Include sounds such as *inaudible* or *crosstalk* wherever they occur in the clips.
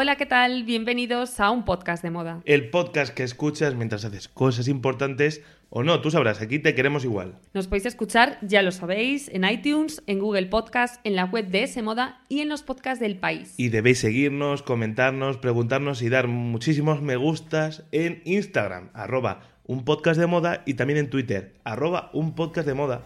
Hola, ¿qué tal? Bienvenidos a un podcast de moda. El podcast que escuchas mientras haces cosas importantes o no, tú sabrás, aquí te queremos igual. Nos podéis escuchar, ya lo sabéis, en iTunes, en Google Podcast, en la web de S Moda y en los podcasts del país. Y debéis seguirnos, comentarnos, preguntarnos y dar muchísimos me gustas en Instagram, arroba un podcast de moda y también en Twitter, arroba un podcast de moda.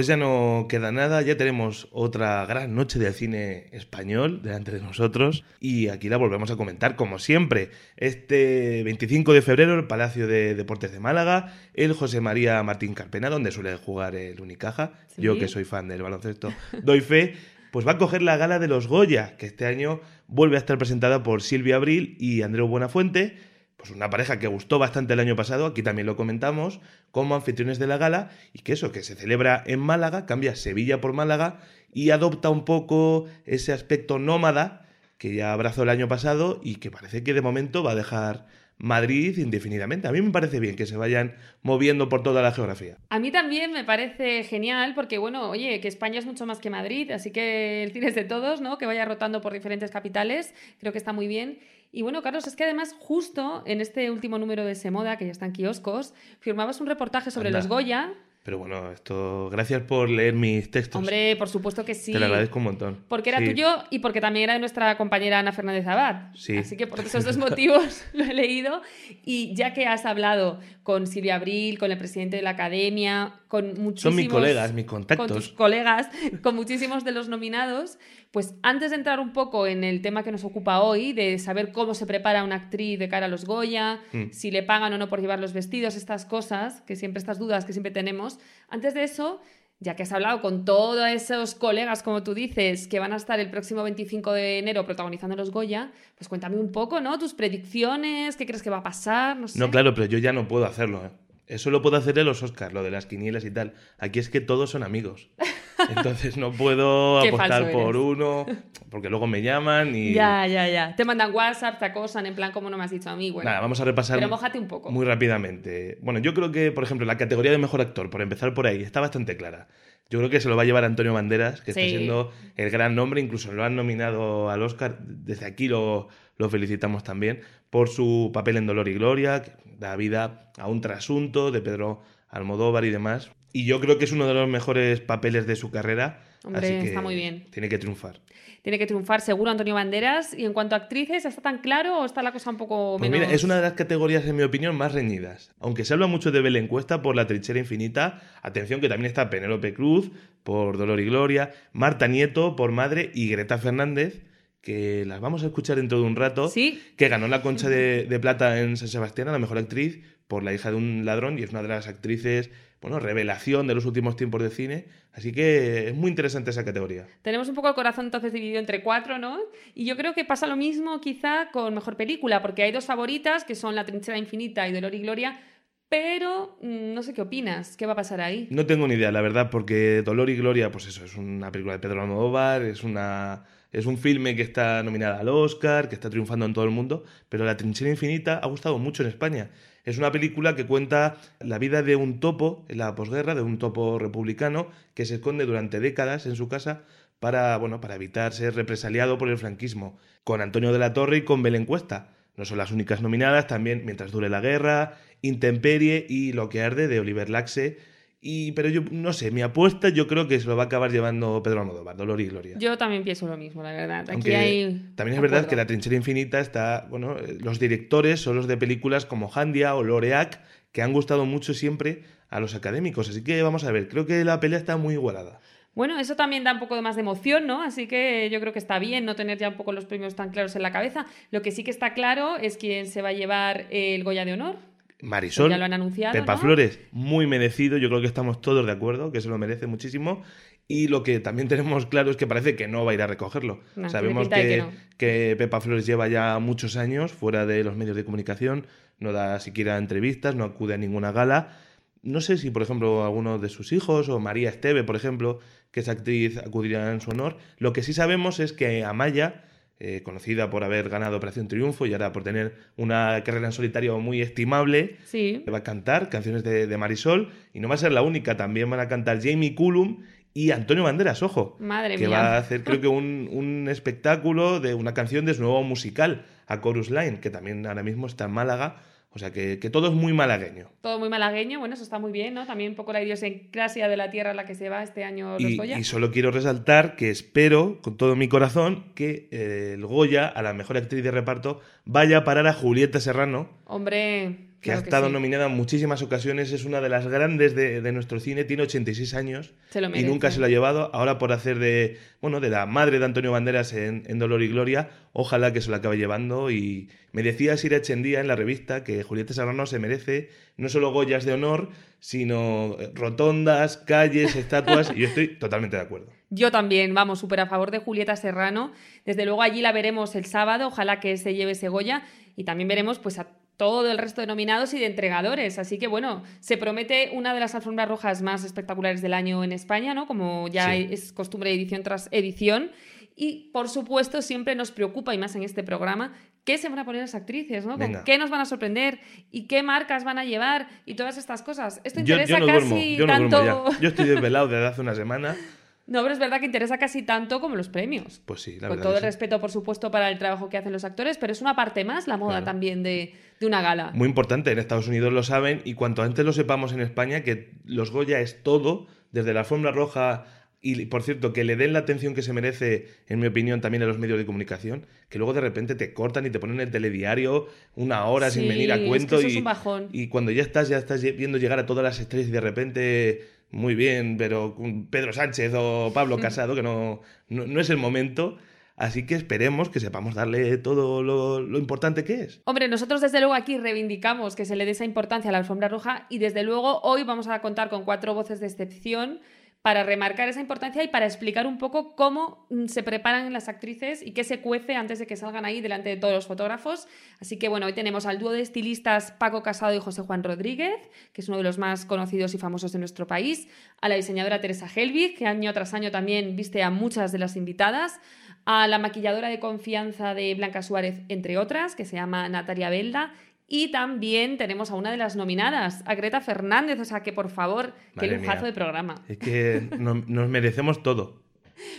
Pues ya no queda nada, ya tenemos otra gran noche de cine español delante de nosotros y aquí la volvemos a comentar como siempre. Este 25 de febrero el Palacio de Deportes de Málaga, el José María Martín Carpena, donde suele jugar el Unicaja, yo que soy fan del baloncesto, doy fe, pues va a coger la gala de los Goya, que este año vuelve a estar presentada por Silvia Abril y Andreu Buenafuente pues una pareja que gustó bastante el año pasado, aquí también lo comentamos, como anfitriones de la gala, y que eso, que se celebra en Málaga, cambia Sevilla por Málaga y adopta un poco ese aspecto nómada que ya abrazó el año pasado y que parece que de momento va a dejar Madrid indefinidamente. A mí me parece bien que se vayan moviendo por toda la geografía. A mí también me parece genial porque, bueno, oye, que España es mucho más que Madrid, así que el cine es de todos, ¿no? Que vaya rotando por diferentes capitales, creo que está muy bien. Y bueno, Carlos, es que además justo en este último número de Semoda, que ya está en kioscos, firmabas un reportaje sobre los Goya pero bueno, esto, gracias por leer mis textos. Hombre, por supuesto que sí. Te lo agradezco un montón. Porque era tuyo y porque también era de nuestra compañera Ana Fernández Abad. Sí. Así que por esos dos motivos *laughs* lo he leído. Y ya que has hablado con Silvia Abril, con el presidente de la academia, con muchísimos. Son mis colegas, mis contactos. Con tus colegas, con muchísimos de los nominados. Pues antes de entrar un poco en el tema que nos ocupa hoy, de saber cómo se prepara una actriz de cara a los Goya, mm. si le pagan o no por llevar los vestidos, estas cosas, que siempre estas dudas que siempre tenemos, antes de eso, ya que has hablado con todos esos colegas, como tú dices, que van a estar el próximo 25 de enero protagonizando los Goya, pues cuéntame un poco, ¿no? Tus predicciones, qué crees que va a pasar, no sé. No, claro, pero yo ya no puedo hacerlo, ¿eh? Eso lo puedo hacer en los Oscars, lo de las quinielas y tal. Aquí es que todos son amigos. *laughs* Entonces no puedo apostar por uno, porque luego me llaman y... Ya, ya, ya. Te mandan WhatsApp, te acosan, en plan, como no me has dicho a mí? Bueno, Nada, vamos a repasar... Pero mojate un poco. Muy rápidamente. Bueno, yo creo que, por ejemplo, la categoría de mejor actor, por empezar por ahí, está bastante clara. Yo creo que se lo va a llevar Antonio Banderas, que está siendo el gran nombre, incluso lo han nominado al Oscar. Desde aquí lo, lo felicitamos también por su papel en Dolor y Gloria, que da vida a un trasunto de Pedro Almodóvar y demás. Y yo creo que es uno de los mejores papeles de su carrera. Hombre, así que está muy bien. Tiene que triunfar. Tiene que triunfar seguro Antonio Banderas. Y en cuanto a actrices, ¿está tan claro o está la cosa un poco pues menos...? Mira, es una de las categorías, en mi opinión, más reñidas. Aunque se habla mucho de Belén Cuesta por La trinchera infinita, atención que también está Penélope Cruz por Dolor y Gloria, Marta Nieto por Madre y Greta Fernández que las vamos a escuchar dentro de un rato, ¿Sí? que ganó la concha de, plata en San Sebastián a la mejor actriz por La hija de un ladrón y es una de las actrices, bueno, revelación de los últimos tiempos de cine. Así que es muy interesante esa categoría. Tenemos un poco el corazón entonces dividido entre cuatro, ¿no? Y yo creo que pasa lo mismo quizá con Mejor Película, porque hay dos favoritas que son La Trinchera Infinita y Dolor y Gloria, pero mm, no sé qué opinas, ¿qué va a pasar ahí? No tengo ni idea, la verdad, porque Dolor y Gloria, pues eso, es una película de Pedro Almodóvar, es una es un filme que está nominada al Oscar, que está triunfando en todo el mundo, pero La Trinchera Infinita ha gustado mucho en España. Es una película que cuenta la vida de un topo en la posguerra, de un topo republicano que se esconde durante décadas en su casa para, bueno, para evitar ser represaliado por el franquismo, con Antonio de la Torre y con Belén Cuesta. No son las únicas nominadas, también Mientras dure la guerra, Intemperie y Lo que arde de Oliver Laxe, y, pero yo no sé, mi apuesta yo creo que se lo va a acabar llevando Pedro Almodóvar, Dolor y Gloria. Yo también pienso lo mismo, la verdad. Aquí Aunque hay también es verdad que la trinchera infinita está, bueno, los directores son los de películas como Handia o Loreac, que han gustado mucho siempre a los académicos. Así que vamos a ver, creo que la pelea está muy igualada. Bueno, eso también da un poco más de emoción, ¿no? Así que yo creo que está bien no tener ya un poco los premios tan claros en la cabeza. Lo que sí que está claro es quién se va a llevar el Goya de Honor. Marisol, ya lo han anunciado, Pepa ¿no? Flores, muy merecido, yo creo que estamos todos de acuerdo, que se lo merece muchísimo. Y lo que también *laughs* tenemos claro es que parece que no va a ir a recogerlo. No, Sabemos que, que Pepa Flores lleva ya muchos años fuera de los medios de comunicación, no da siquiera entrevistas, no acude a ninguna gala. No sé si, por ejemplo, alguno de sus hijos o María Esteve, por ejemplo, que es actriz, acudirá en su honor. Lo que sí sabemos es que Amaya, eh, conocida por haber ganado Operación Triunfo y ahora por tener una carrera en solitario muy estimable, Sí. va a cantar canciones de, de Marisol y no va a ser la única, también van a cantar Jamie Cullum y Antonio Banderas, ojo, Madre que mía. va a *laughs* hacer creo que un, un espectáculo de una canción de su nuevo musical, a Chorus Line, que también ahora mismo está en Málaga, o sea que, que todo es muy malagueño. Todo muy malagueño, bueno, eso está muy bien, ¿no? También un poco la idiosincrasia de la tierra en la que se va este año los Y, Goya. y solo quiero resaltar que espero, con todo mi corazón, que eh, el Goya, a la mejor actriz de reparto, vaya a parar a Julieta Serrano, Hombre, que claro ha estado sí. nominada en muchísimas ocasiones, es una de las grandes de, de nuestro cine, tiene 86 años Se lo y nunca se lo ha llevado. Ahora por hacer de, bueno, de la madre de Antonio Banderas en, en Dolor y Gloria, ojalá que se lo acabe llevando. Y me decía Sira Echendía en la revista que Julieta Serrano se merece no solo Goyas de honor, sino eh, rotondas, calles, estatuas, y yo estoy totalmente de acuerdo. Yo también, vamos, súper a favor de Julieta Serrano. Desde luego allí la veremos el sábado, ojalá que se lleve ese Goya. Y también veremos pues a todo el resto de nominados y de entregadores. Así que bueno, se promete una de las alfombras rojas más espectaculares del año en España, ¿no? Como ya Sí. es costumbre edición tras edición. Y por supuesto, siempre nos preocupa, y más en este programa, qué se van a poner las actrices, ¿no? ¿Con Venga. qué nos van a sorprender? ¿Y qué marcas van a llevar? Y todas estas cosas. Esto Yo, interesa yo no casi duermo, yo no tanto. duermo ya. Yo estoy desvelado desde hace una semana. *laughs* No, pero es verdad que interesa casi tanto como los premios. Pues sí, la Con verdad. todo el sí. respeto, por supuesto, para el trabajo que hacen los actores, pero es una parte más la moda Claro. también de, de una gala. Muy importante, en Estados Unidos lo saben y cuanto antes lo sepamos en España, que los Goya es todo, desde la alfombra roja y, por cierto, que le den la atención que se merece, en mi opinión, también a los medios de comunicación, que luego de repente te cortan y te ponen el telediario una hora sin venir a es que cuento eso y, es un bajón. y cuando ya estás, ya estás viendo llegar a todas las estrellas y de repente, muy bien, pero Pedro Sánchez o Pablo Casado, que no, no, no es el momento. Así que esperemos que sepamos darle todo lo, lo importante que es. Hombre, nosotros desde luego aquí reivindicamos que se le dé esa importancia a la alfombra roja y desde luego hoy vamos a contar con cuatro voces de excepción para remarcar esa importancia y para explicar un poco cómo mm, se preparan las actrices y qué se cuece antes de que salgan ahí delante de todos los fotógrafos. Así que bueno, hoy tenemos al dúo de estilistas Paco Casado y José Juan Rodríguez, que es uno de los más conocidos y famosos de nuestro país, a la diseñadora Teresa Helvig, que año tras año también viste a muchas de las invitadas, a la maquilladora de confianza de Blanca Suárez, entre otras, que se llama Natalia Belda. Y también tenemos a una de las nominadas, a Greta Fernández. O sea que, por favor, qué Madre lujazo mía. de programa. Es que no- nos merecemos todo.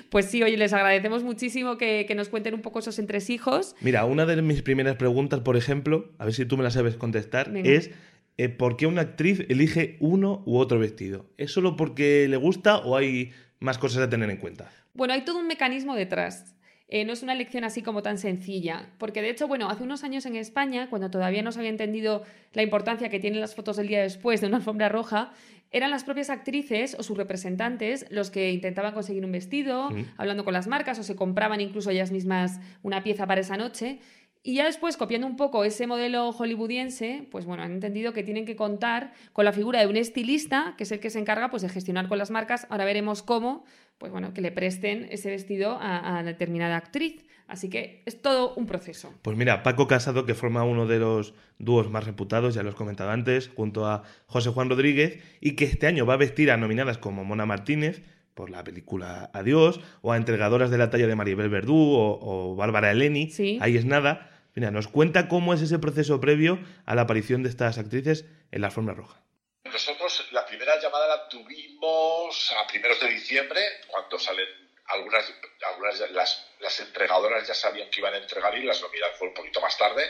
Pues sí, oye, les agradecemos muchísimo que, que nos cuenten un poco esos entresijos. Mira, una de mis primeras preguntas, por ejemplo, a ver si tú me la sabes contestar, Venga. es eh, ¿por qué una actriz elige uno u otro vestido? ¿Es solo porque le gusta o hay más cosas a tener en cuenta? Bueno, hay todo un mecanismo detrás. Eh, no es una elección así como tan sencilla, porque de hecho, bueno, hace unos años en España, cuando todavía no se había entendido la importancia que tienen las fotos del día después de una alfombra roja, eran las propias actrices o sus representantes los que intentaban conseguir un vestido, hablando con las marcas o se compraban incluso ellas mismas una pieza para esa noche. Y ya después, copiando un poco ese modelo hollywoodiense, pues bueno, han entendido que tienen que contar con la figura de un estilista, que es el que se encarga pues, de gestionar con las marcas. Ahora veremos cómo, pues bueno, que le presten ese vestido a, a determinada actriz. Así que es todo un proceso. Pues mira, Paco Casado, que forma uno de los dúos más reputados, ya lo he comentado antes, junto a José Juan Rodríguez, y que este año va a vestir a nominadas como Mona Martínez por la película Adiós, o a entregadoras de la talla de Maribel Verdú o, o Bárbara Eleni, Sí. ahí es nada. Mira, nos cuenta cómo es ese proceso previo a la aparición de estas actrices en la alfombra roja. Nosotros la primera llamada la tuvimos a primeros de diciembre, cuando salen algunas, algunas las, las entregadoras ya sabían que iban a entregar y las nominadas fue un poquito más tarde.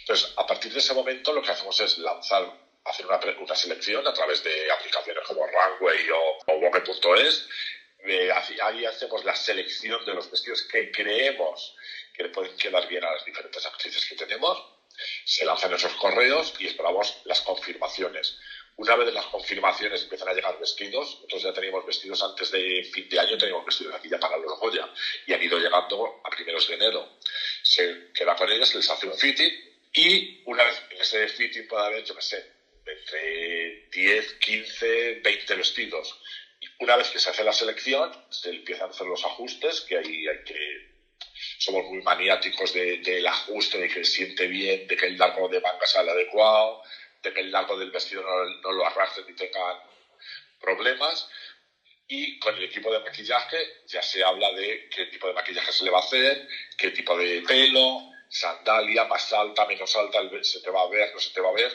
Entonces, a partir de ese momento lo que hacemos es lanzar, hacer una, una selección a través de aplicaciones como Runway o, o Vogue.es. Eh, ahí hacemos la selección de los vestidos que creemos que le pueden quedar bien a las diferentes actrices que tenemos. Se lanzan esos correos y esperamos las confirmaciones. Una vez las confirmaciones empiezan a llegar vestidos, nosotros ya teníamos vestidos antes de fin de año, teníamos vestidos aquí ya para los Goya y han ido llegando a primeros de enero. Se queda con ellos, les hace un fitting y una vez en ese fitting puede haber, yo qué sé, entre 10, 15, 20 vestidos. Una vez que se hace la selección, se empiezan a hacer los ajustes, que ahí hay que somos muy maniáticos del ajuste, de que se siente bien, de que el largo de manga sea el adecuado, de que el largo del vestido no, lo arrastren ni tengan problemas. Y con el equipo de maquillaje ya se habla de qué tipo de maquillaje se le va a hacer, qué tipo de pelo, sandalia, más alta, menos alta, se te va a ver, no se te va a ver.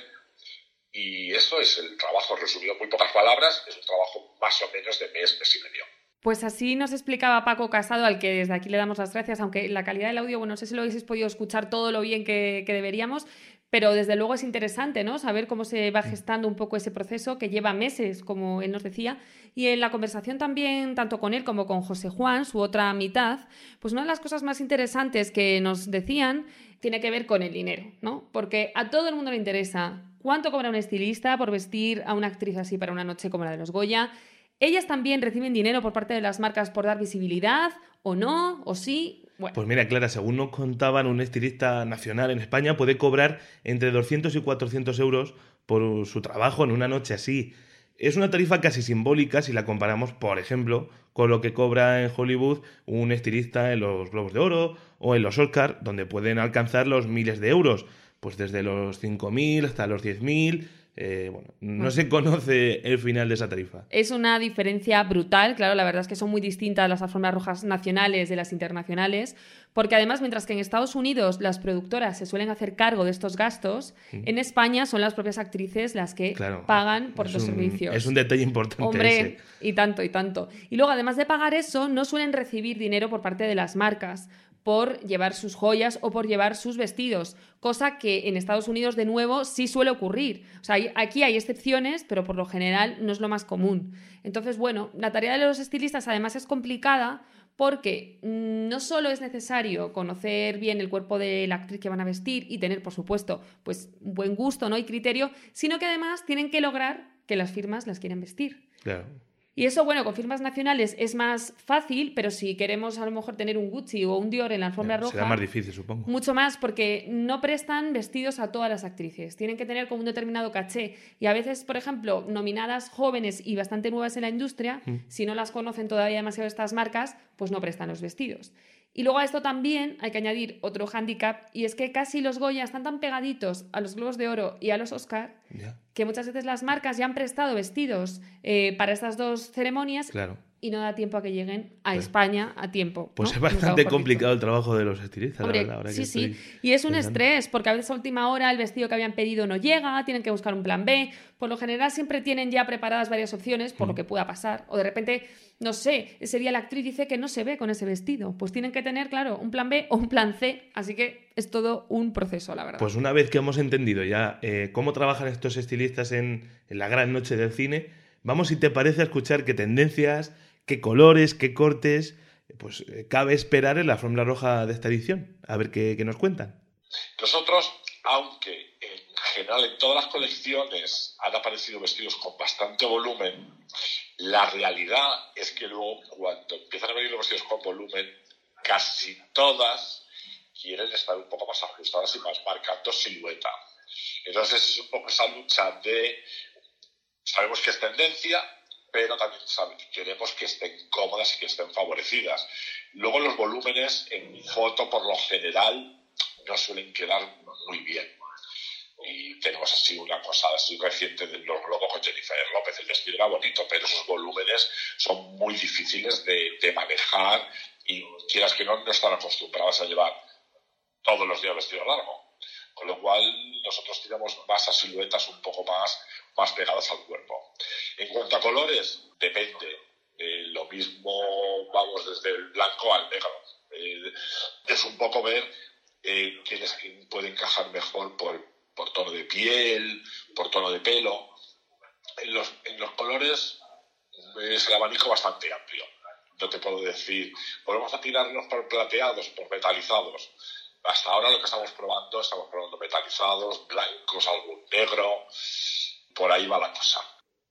Y eso es el trabajo resumido en muy pocas palabras, es un trabajo más o menos de mes, mes y medio. Pues así nos explicaba Paco Casado, al que desde aquí le damos las gracias, aunque la calidad del audio, bueno, no sé si lo habéis podido escuchar todo lo bien que, deberíamos, pero desde luego es interesante, ¿no? Saber cómo se va gestando un poco ese proceso que lleva meses, como él nos decía. Y en la conversación también, tanto con él como con José Juan, su otra mitad, pues una de las cosas más interesantes que nos decían tiene que ver con el dinero, ¿no? Porque a todo el mundo le interesa cuánto cobra un estilista por vestir a una actriz así para una noche como la de los Goya ¿Ellas también reciben dinero por parte de las marcas por dar visibilidad o no? ¿O sí? Pues mira, Clara, según nos contaban, un estilista nacional en España puede cobrar entre 200 y 400 euros por su trabajo en una noche así. Es una tarifa casi simbólica si la comparamos, por ejemplo, con lo que cobra en Hollywood un estilista en los Globos de Oro o en los Oscar, donde pueden alcanzar los miles de euros, pues desde los 5.000 hasta los 10.000 eh, bueno, no se conoce el final de esa tarifa. Es una diferencia brutal, claro, la verdad es que son muy distintas las alfombras rojas nacionales de las internacionales, porque además, mientras que en Estados Unidos las productoras se suelen hacer cargo de estos gastos, mm. en España son las propias actrices las que pagan por los servicios. Es un detalle importante. Hombre, y tanto, y tanto. Y luego, además de pagar eso, no suelen recibir dinero por parte de las marcas por llevar sus joyas o por llevar sus vestidos, cosa que en Estados Unidos de nuevo sí suele ocurrir. O sea, aquí hay excepciones, pero por lo general no es lo más común. Entonces, bueno, la tarea de los estilistas además es complicada porque no solo es necesario conocer bien el cuerpo de la actriz que van a vestir y tener, por supuesto, pues buen gusto ¿no? y criterio, sino que además tienen que lograr que las firmas las quieran vestir. Claro. Y eso, bueno, con firmas nacionales es más fácil, pero si queremos a lo mejor tener un Gucci o un Dior en la alfombra roja. Será más difícil, supongo. Mucho más, porque no prestan vestidos a todas las actrices. Tienen que tener como un determinado caché. Y a veces, por ejemplo, nominadas jóvenes y bastante nuevas en la industria, mm. si no las conocen todavía demasiado estas marcas, pues no prestan los vestidos. Y luego a esto también hay que añadir otro hándicap, y es que casi los Goya están tan pegaditos a los Globos de Oro y a los Oscar que muchas veces las marcas ya han prestado vestidos eh, para estas dos ceremonias claro y no da tiempo a que lleguen a España a tiempo. Pues es bastante complicado el trabajo de los estilistas, sí, sí. Y es un estrés, porque a veces a última hora el vestido que habían pedido no llega, tienen que buscar un plan B. Por lo general siempre tienen ya preparadas varias opciones por lo que pueda pasar. O de repente, no sé, ese día la actriz dice que no se ve con ese vestido. Pues tienen que tener, claro, un plan B o un plan C. Así que es todo un proceso, la verdad. Pues una vez que hemos entendido ya eh, cómo trabajan estos estilistas en, en la gran noche del cine, vamos, si te parece, a escuchar qué tendencias qué colores, qué cortes, pues eh, cabe esperar en la fórmula roja de esta edición. A ver qué, nos cuentan. Nosotros, aunque en general en todas las colecciones han aparecido vestidos con bastante volumen, la realidad es que luego cuando empiezan a venir los vestidos con volumen, casi todas quieren estar un poco más ajustadas y más marcando silueta. Entonces es un poco esa lucha de, sabemos que es tendencia, pero también queremos que estén cómodas y que estén favorecidas. Luego los volúmenes en foto por lo general no suelen quedar muy bien. Y tenemos así una cosa así reciente de los globos con Jennifer López. El vestido era bonito, pero esos volúmenes son muy difíciles de, de manejar y quieras que no, no están acostumbradas a llevar todos los días vestido largo. Con lo cual nosotros tiramos más a siluetas un poco más más pegadas al cuerpo. En cuanto a colores, depende. Eh, lo mismo vamos desde el blanco al negro. Eh, es un poco ver eh, quién puede encajar mejor por, por, tono de piel, por tono de pelo. En los, en los colores es el abanico bastante amplio. No te puedo decir, podemos tirarnos por plateados, por metalizados. Hasta ahora lo que estamos probando, estamos probando metalizados, blancos, algún negro por ahí va la cosa.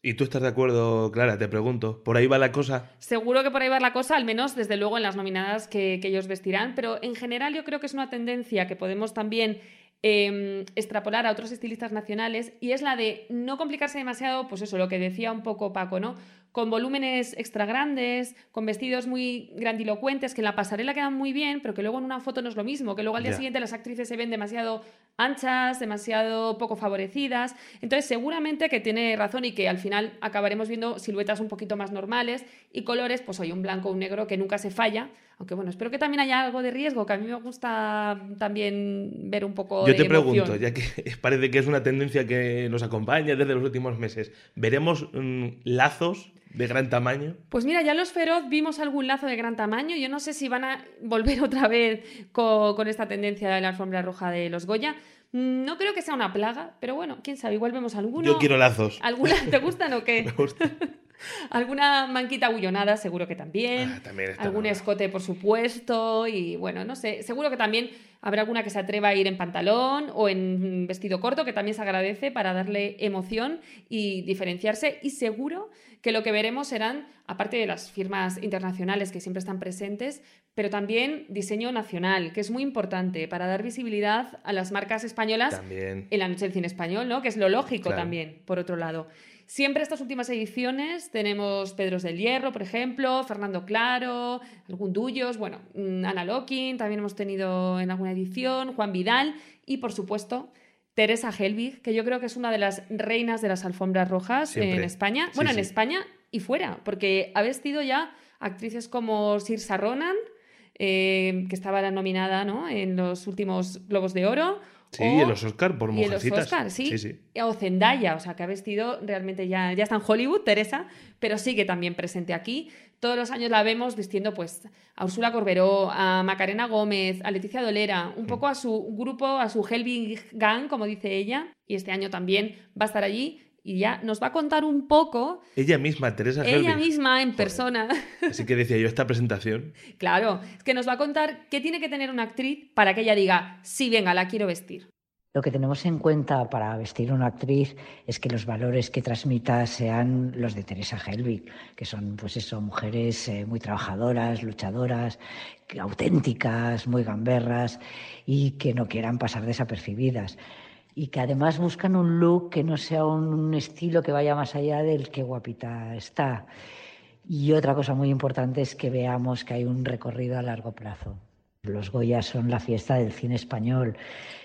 ¿Y tú estás de acuerdo, Clara? Te pregunto. ¿Por ahí va la cosa? Seguro que por ahí va la cosa, al menos desde luego en las nominadas que, que ellos vestirán, pero en general yo creo que es una tendencia que podemos también Em, extrapolar a otros estilistas nacionales y es la de no complicarse demasiado, pues eso, lo que decía un poco Paco, ¿no? Con volúmenes extra grandes, con vestidos muy grandilocuentes, que en la pasarela quedan muy bien, pero que luego en una foto no es lo mismo, que luego al día siguiente las actrices se ven demasiado anchas, demasiado poco favorecidas. Entonces, seguramente que tiene razón y que al final acabaremos viendo siluetas un poquito más normales y colores, pues hoy un blanco o un negro que nunca se falla aunque bueno, espero que también haya algo de riesgo, que a mí me gusta también ver un poco Yo te pregunto, ya que *laughs* parece que es una tendencia que nos acompaña desde los últimos meses, ¿veremos mm, lazos de gran tamaño? Pues mira, ya los Feroz vimos algún lazo de gran tamaño. Yo no sé si van a volver *laughs* otra vez con, esta tendencia de la alfombra roja de los Goya. Mm, no creo que sea una plaga, pero bueno, quién sabe, igual vemos alguno. Yo quiero lazos. ¿Alguna, ¿Te *laughs* gustan o qué? Me gusta. *laughs* Alguna manquita bullonada, seguro que también. Ah, también Algún escote, por supuesto. Y bueno, no sé. Seguro que también habrá alguna que se atreva a ir en pantalón o en vestido corto, que también se agradece para darle emoción y diferenciarse. Y seguro que lo que veremos serán, aparte de las firmas internacionales que siempre están presentes, pero también diseño nacional, que es muy importante para dar visibilidad a las marcas españolas en la noche del cine español, ¿no? Que es lo lógico también, por otro lado. Siempre estas últimas ediciones tenemos Pedros del Hierro, por ejemplo, Fernando Claro, algún Duyos, bueno, mm, Ana Locking, también hemos tenido en alguna edición, Juan Vidal y, por supuesto, Teresa Helbig, que yo creo que es una de las reinas de las alfombras rojas en España. Bueno, en España y fuera, porque ha vestido ya actrices como Sirsa Ronan, eh, que estaba nominada ¿no? en los últimos Globos de Oro, Sí, en los Oscar por Mujercitas. Y en los Oscar, sí. O Zendaya, o sea, que ha vestido realmente ya, ya está en Hollywood, Teresa, pero sigue también presente aquí. Todos los años la vemos vistiendo pues a Úrsula Corberó, a Macarena Gómez, a Leticia Dolera, un poco a su grupo, a su Helving Gang, como dice ella, y este año también va a estar allí y ya nos va a contar un poco. Ella misma, Teresa Ella misma en persona. *laughs* Así que decía yo esta presentación. claro, es que nos va a contar qué tiene que tener una actriz para que ella diga, sí, venga, la quiero vestir. Lo que tenemos en cuenta para vestir una actriz es que los valores que transmita sean los de Teresa Helbig, que son, pues eso, mujeres eh, muy trabajadoras, luchadoras, auténticas, muy gamberras y que no quieran pasar desapercibidas y que además buscan un look que no sea un, estilo que vaya más allá del que guapita está. Y otra cosa muy importante es que veamos que hay un recorrido a largo plazo. Los Goya son la fiesta del cine español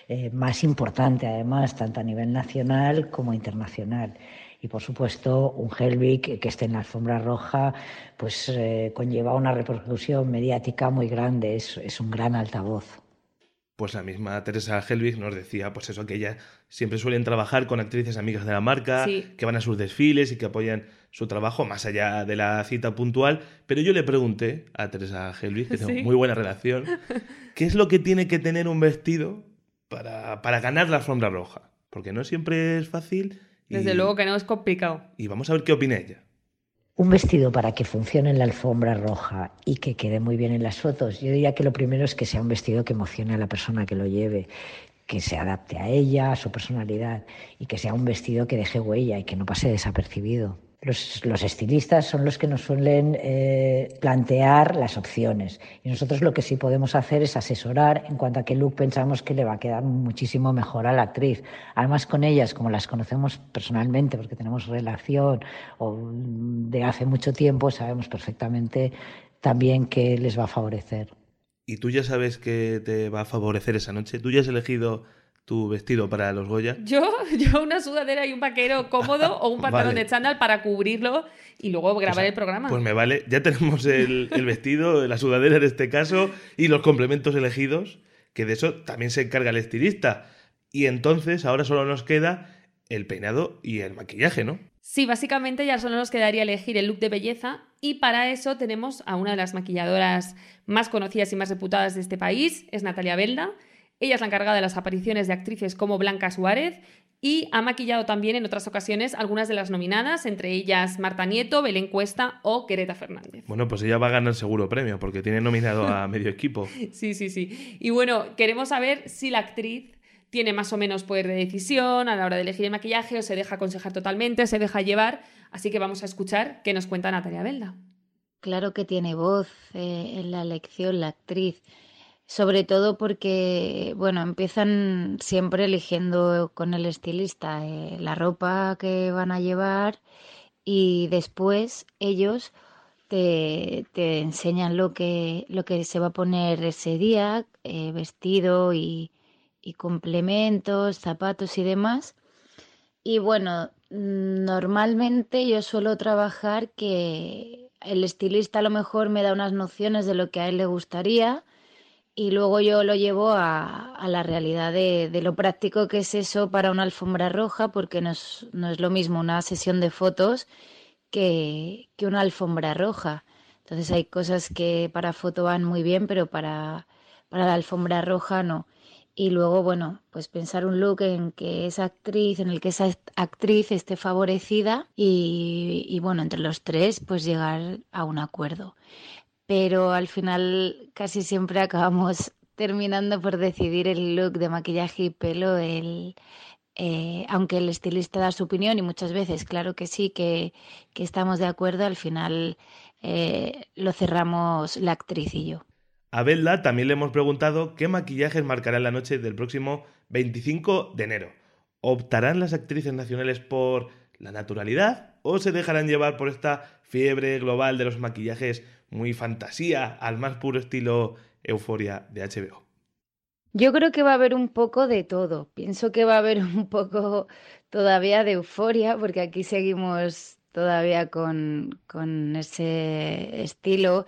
eh, más importante, además, tanto a nivel nacional como internacional. Y por supuesto, un Helvig que esté en la alfombra roja, pues eh, conlleva una repercusión mediática muy grande, es, es un gran altavoz pues la misma Teresa Helvig nos decía, pues eso, que ella siempre suelen trabajar con actrices amigas de la marca, que van a sus desfiles y que apoyan su trabajo más allá de la cita puntual. Pero yo le pregunté a Teresa Helvig, que tengo muy buena relación, ¿qué es lo que tiene que tener un vestido para, para ganar la alfombra roja? Porque no siempre es fácil. Desde luego que no es complicado. Y vamos a ver qué opina ella. Un vestido para que funcione en la alfombra roja y que quede muy bien en las fotos, yo diría que lo primero es que sea un vestido que emocione a la persona que lo lleve, que se adapte a ella, a su personalidad y que sea un vestido que deje huella y que no pase desapercibido. Los, estilistas son los que nos suelen eh, plantear las opciones y nosotros lo que sí podemos hacer es asesorar en cuanto a qué look pensamos que le va a quedar muchísimo mejor a la actriz. Además con ellas, como las conocemos personalmente porque tenemos relación o de hace mucho tiempo, sabemos perfectamente también qué les va a favorecer. ¿Y tú ya sabes qué te va a favorecer esa noche? ¿Tú ya has elegido tu vestido para los Goya? Yo, *laughs* yo una sudadera y un vaquero cómodo *laughs* o un pantalón de chándal para cubrirlo y luego grabar el programa. Pues me vale, ya tenemos el, el vestido, la sudadera en este caso y los complementos elegidos, que de eso también se encarga el estilista. Y entonces ahora solo nos queda el peinado y el maquillaje, ¿no? Sí, básicamente ya solo nos quedaría elegir el look de belleza y para eso tenemos a una de las maquilladoras más conocidas y más reputadas de este país, es Natalia Belda. Ella es la encargada de las apariciones de actrices como Blanca Suárez y ha maquillado también en otras ocasiones algunas de las nominadas, entre ellas Marta Nieto, Belén Cuesta o Quereta Fernández. Bueno, pues ella va a ganar seguro premio porque tiene nominado a *laughs* medio equipo. Sí, sí, sí. Y bueno, queremos saber si la actriz tiene más o menos poder de decisión a la hora de elegir el maquillaje o se deja aconsejar totalmente, se deja llevar. Así que vamos a escuchar qué nos cuenta Natalia Belda. Claro que tiene voz eh, en la elección la actriz, sobre todo porque, bueno, empiezan siempre eligiendo con el estilista eh, la ropa que van a llevar y después ellos te, te enseñan lo que, lo que se va a poner ese día, eh, vestido y, y complementos, zapatos y demás. Y bueno, normalmente yo suelo trabajar que el estilista a lo mejor me da unas nociones de lo que a él le gustaría y luego yo lo llevo a, la realidad de, de, lo práctico que es eso para una alfombra roja, porque no es, no es lo mismo una sesión de fotos que, que, una alfombra roja. Entonces hay cosas que para foto van muy bien, pero para, para la alfombra roja no. Y luego, bueno, pues pensar un look en que esa actriz, en el que esa actriz esté favorecida y, y bueno, entre los tres, pues llegar a un acuerdo pero al final casi siempre acabamos *laughs* terminando por decidir el look de maquillaje y pelo, el, eh, aunque el estilista da su opinión y muchas veces, claro que sí, que, que estamos de acuerdo, al final eh, lo cerramos la actriz y yo. A Belda también le hemos preguntado qué maquillajes marcarán la noche del próximo 25 de enero. ¿Optarán las actrices nacionales por la naturalidad o se dejarán llevar por esta fiebre global de los maquillajes muy fantasía al más puro estilo euforia de HBO? Yo creo que va a haber un poco de todo. Pienso que va a haber un poco todavía de euforia, porque aquí seguimos todavía con, con ese estilo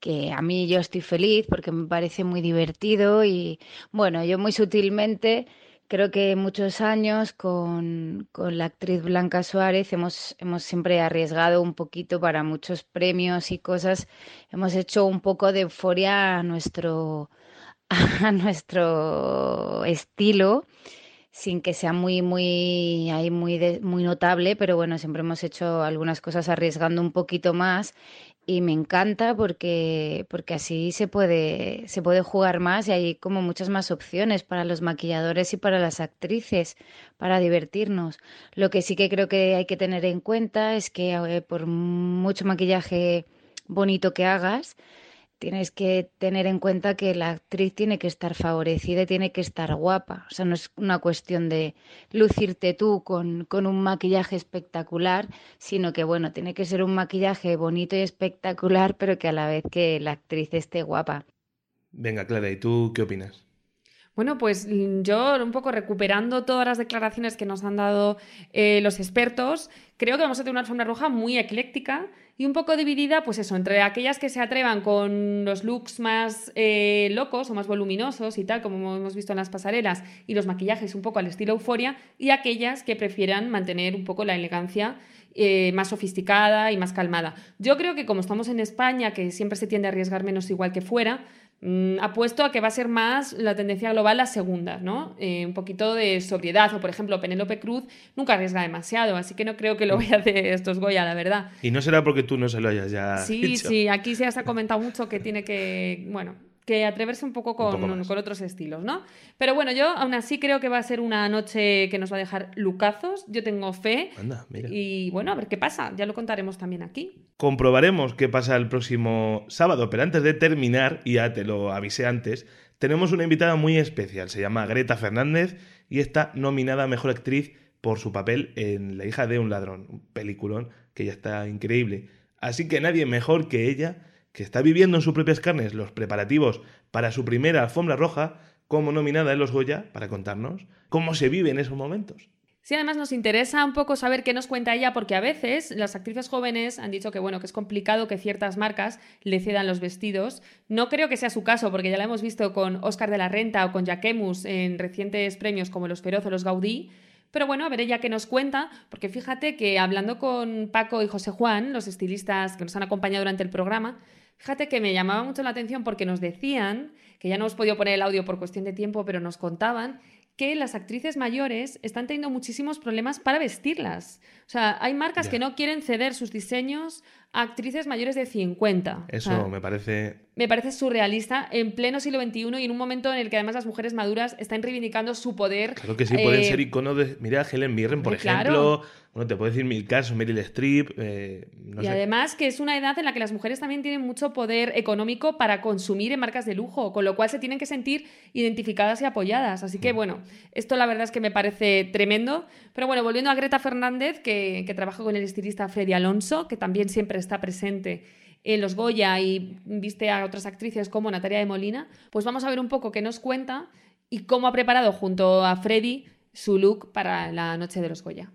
que a mí yo estoy feliz porque me parece muy divertido y bueno, yo muy sutilmente creo que muchos años con, con, la actriz Blanca Suárez hemos, hemos siempre arriesgado un poquito para muchos premios y cosas. Hemos hecho un poco de euforia a nuestro, *laughs* a nuestro estilo sin que sea muy muy ahí muy muy notable pero bueno siempre hemos hecho algunas cosas arriesgando un poquito más y me encanta porque, porque así se puede, se puede jugar más y hay como muchas más opciones para los maquilladores y para las actrices para divertirnos. Lo que sí que creo que hay que tener en cuenta es que eh, por mucho maquillaje bonito que hagas, tienes que tener en cuenta que la actriz tiene que estar favorecida y tiene que estar guapa. O sea, no es una cuestión de lucirte tú con, con, un maquillaje espectacular, sino que, bueno, tiene que ser un maquillaje bonito y espectacular, pero que a la vez que la actriz esté guapa. Venga, Clara, ¿y tú qué opinas? Bueno, pues mm, yo un poco recuperando todas las declaraciones que nos han dado eh, los expertos, creo que vamos a tener una alfombra roja muy ecléctica y un poco dividida, pues eso, entre aquellas que se atrevan con los looks más eh, locos o más voluminosos y tal, como hemos visto en las pasarelas, y los maquillajes un poco al estilo euforia, y aquellas que prefieran mantener un poco la elegancia eh, más sofisticada y más calmada. Yo creo que como estamos en España, que siempre se tiende a arriesgar menos igual que fuera, Mm, apuesto a que va a ser más la tendencia global la segunda, ¿no? Eh, un poquito de sobriedad. O, por ejemplo, Penélope Cruz nunca arriesga demasiado, así que no creo que lo vaya a hacer estos Goya, la verdad. Y no será porque tú no se lo hayas ya. Sí, dicho. sí, aquí se ha comentado mucho que tiene que. Bueno, que atreverse un poco con, un poco con, otros estilos, ¿no? Pero bueno, yo aún así creo que va a ser una noche que nos va a dejar lucazos. Yo tengo fe. Anda, mira. Y bueno, a ver qué pasa. Ya lo contaremos también aquí. Comprobaremos qué pasa el próximo sábado. Pero antes de terminar, y ya te lo avisé antes, tenemos una invitada muy especial. Se llama Greta Fernández y está nominada a Mejor Actriz por su papel en La hija de un ladrón. Un peliculón que ya está increíble. Así que nadie mejor que ella que está viviendo en sus propias carnes los preparativos para su primera alfombra roja como nominada en los Goya, para contarnos cómo se vive en esos momentos. Sí, además nos interesa un poco saber qué nos cuenta ella, porque a veces las actrices jóvenes han dicho que bueno, que es complicado que ciertas marcas le cedan los vestidos. No creo que sea su caso, porque ya la hemos visto con Oscar de la Renta o con Jaquemus en recientes premios como los Feroz o los Gaudí. Pero bueno, a ver ella qué nos cuenta, porque fíjate que hablando con Paco y José Juan, los estilistas que nos han acompañado durante el programa, Fíjate que me llamaba mucho la atención porque nos decían, que ya no hemos podido poner el audio por cuestión de tiempo, pero nos contaban que las actrices mayores están teniendo muchísimos problemas para vestirlas. O sea, hay marcas yeah. que no quieren ceder sus diseños a actrices mayores de 50. Eso me parece me parece surrealista en pleno siglo XXI y en un momento en el que además las mujeres maduras están reivindicando su poder. Claro que sí, pueden ser eh, iconos de. Mira, Helen Mirren, por ejemplo. Bueno, te puedo decir mil casos, Meryl Streep. Eh, y además que es una edad en la que las mujeres también tienen mucho poder económico para consumir en marcas de lujo, con lo cual se tienen que sentir identificadas y apoyadas. Así que mm. bueno, esto la verdad es que me parece tremendo. Pero bueno, volviendo a Greta Fernández, que, que trabaja con el estilista Freddy Alonso, que también siempre está presente en los Goya y viste a otras actrices como Natalia de Molina, pues vamos a ver un poco qué nos cuenta y cómo ha preparado junto a Freddy su look para la noche de los Goya.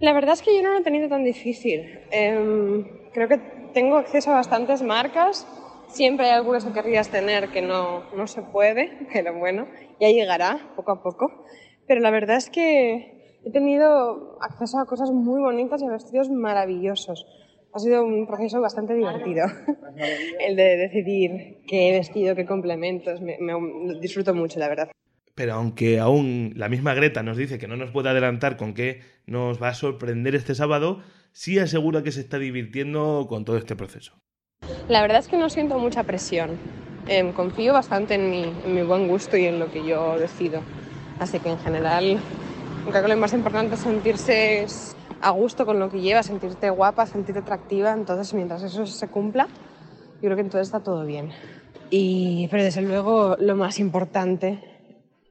La verdad es que yo no lo he tenido tan difícil. Em, creo que tengo acceso a bastantes marcas. Siempre hay algunas que querrías tener que no, no se puede, *laughs* pero bueno, ya llegará poco a poco. Pero la verdad es que he tenido acceso a cosas muy bonitas y a vestidos maravillosos ha sido un proceso bastante divertido *laughs* el de decidir qué vestido, qué complementos. Me, disfruto mucho, la verdad. Pero aunque aún la misma Greta nos dice que no nos puede adelantar con qué nos va a sorprender este sábado, sí asegura que se está divirtiendo con todo este proceso. La verdad es que no siento mucha presión. Em, confío bastante en mi, en mi buen gusto y en lo que yo decido. Así que en general creo que lo más importante es sentirse a gusto con lo que llevas, sentirte guapa, sentirte atractiva. Entonces, mientras eso se cumpla, yo creo que entonces está todo bien. Y, pero desde luego, lo más importante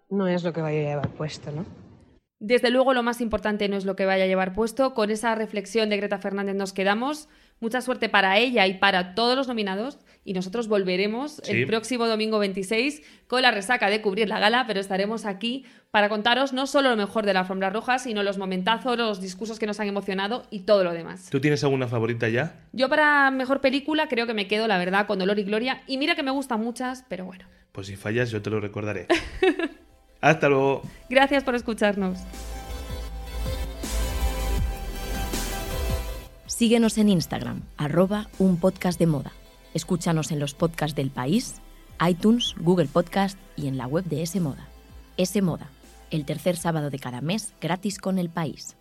no es lo que vaya a llevar puesto, ¿no? Desde luego, lo más importante no es lo que vaya a llevar puesto. Con esa reflexión de Greta Fernández nos quedamos. Mucha suerte para ella y para todos los nominados. Y nosotros volveremos el próximo domingo 26 con la resaca de cubrir la gala, pero estaremos aquí para contaros no solo lo mejor de la alfombra roja, sino los momentazos, los discursos que nos han emocionado y todo lo demás. ¿Tú tienes alguna favorita ya? Yo para mejor película creo que me quedo, la verdad, con Dolor y Gloria. Y mira que me gustan muchas, pero bueno. Pues si fallas, yo te lo recordaré. *laughs* Hasta luego. Gracias por escucharnos. Síguenos en Instagram, arroba un podcast de moda. Escúchanos en los podcasts del país, iTunes, Google Podcast y en la web de S Moda. S Moda, el tercer sábado de cada mes gratis con el país.